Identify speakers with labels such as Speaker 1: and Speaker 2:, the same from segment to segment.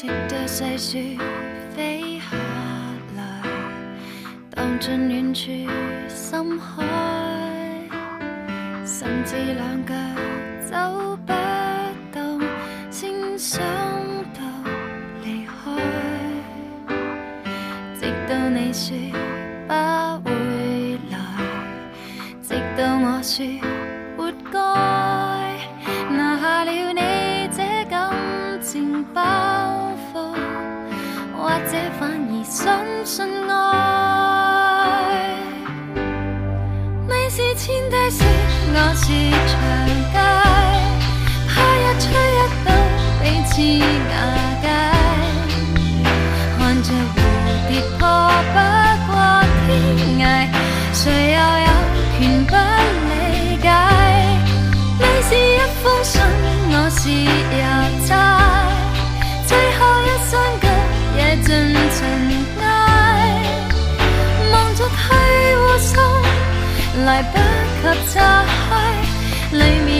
Speaker 1: 直到细雪飞下来，荡进远处深海，甚至两脚走不动，先想到离开，直到你说不会来，直到我说信爱。你是千低雪，我是长街，怕一吹一到彼此瓦解。看着蝴蝶破不过天涯，谁又有权不理解？你是一封信，我是邮差，最後一雙腳也尽尘来不及拆开里面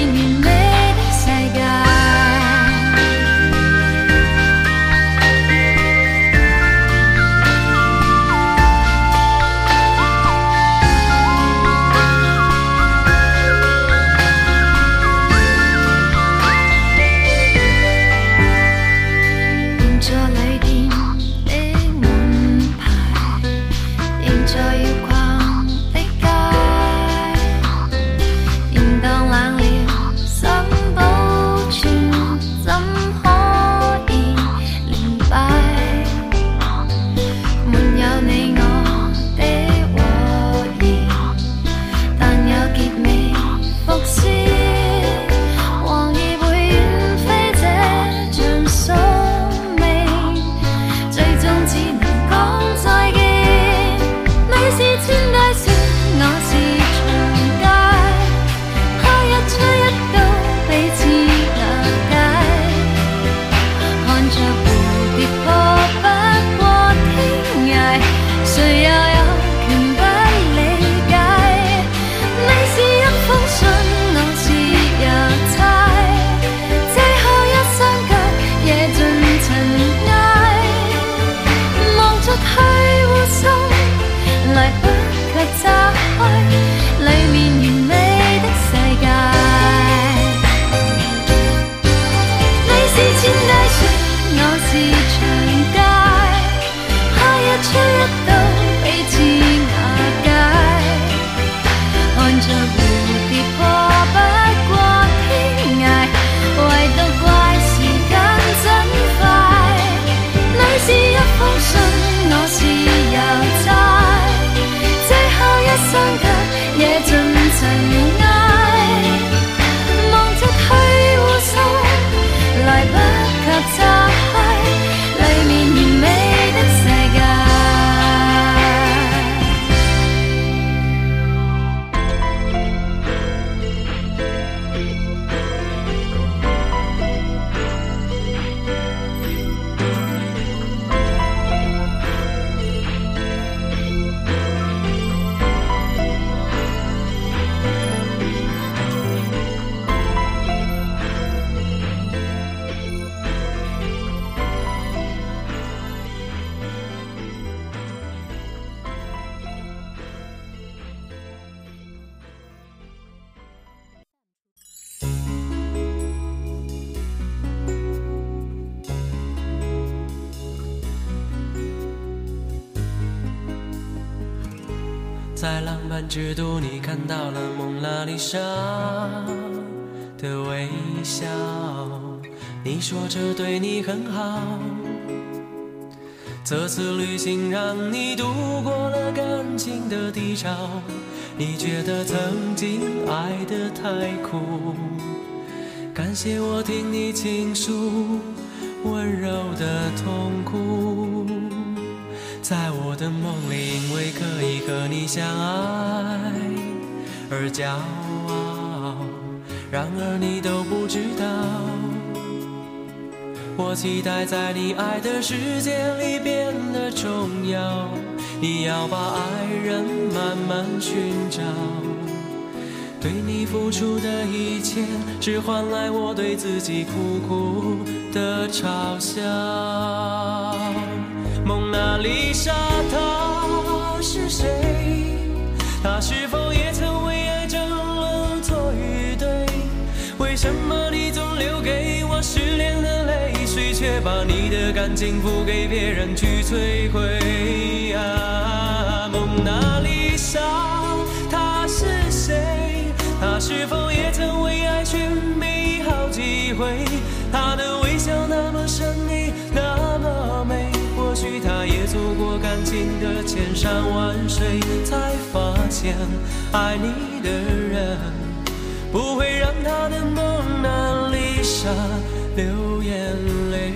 Speaker 1: 在
Speaker 2: 浪漫之都，你看到了蒙娜丽莎的微笑。你说这对你很好，这次旅行让你度过了感情的低潮。你觉得曾经爱得太苦，感谢我听你倾诉温柔的痛苦。在我的梦里，和你相爱而骄傲，然而你都不知道。我期待在你爱的世界里变得重要，你要把爱人慢慢寻找，对你付出的一切，只换来我对自己苦苦的嘲笑。蒙娜丽莎，她？她是否也曾为爱争论错与对？为什么你总留给我失恋的泪水，却把你的感情付给别人去摧毁？啊，蒙娜丽莎，她是谁？她是否也曾为爱寻觅好几回？她的微笑那么神秘，那么美。或许她也走过感情的千山万水，才发现爱你的人不会让他的蒙娜丽莎流眼泪。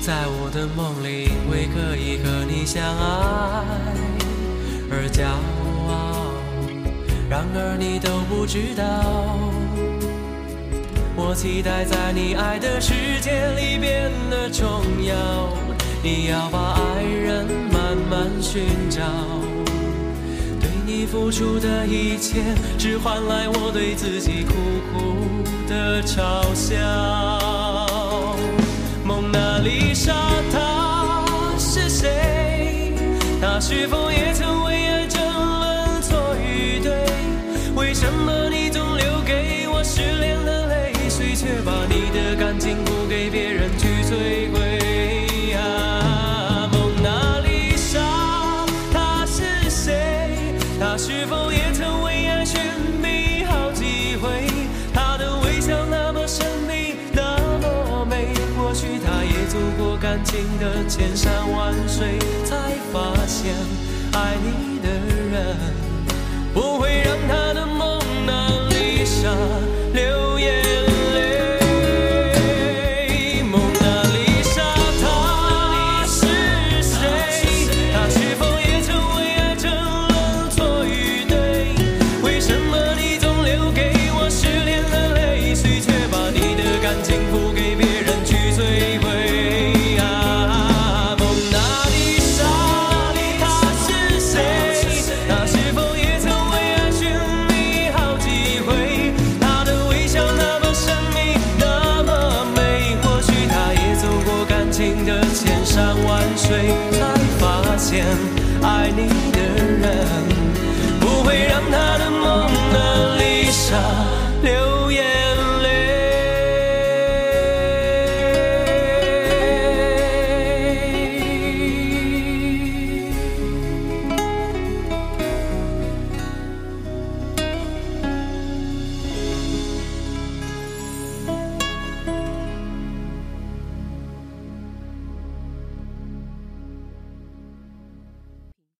Speaker 2: 在我的梦里，为可以和你相爱而骄傲。然而你都不知道，我期待在你爱的世界里变得重要。你要把爱人慢慢寻找，对你付出的一切，只换来我对自己苦苦的嘲笑。蒙娜丽莎，她是谁？她是否也走过感情的千山万水，才发现爱你的人不会爱你的人不会让他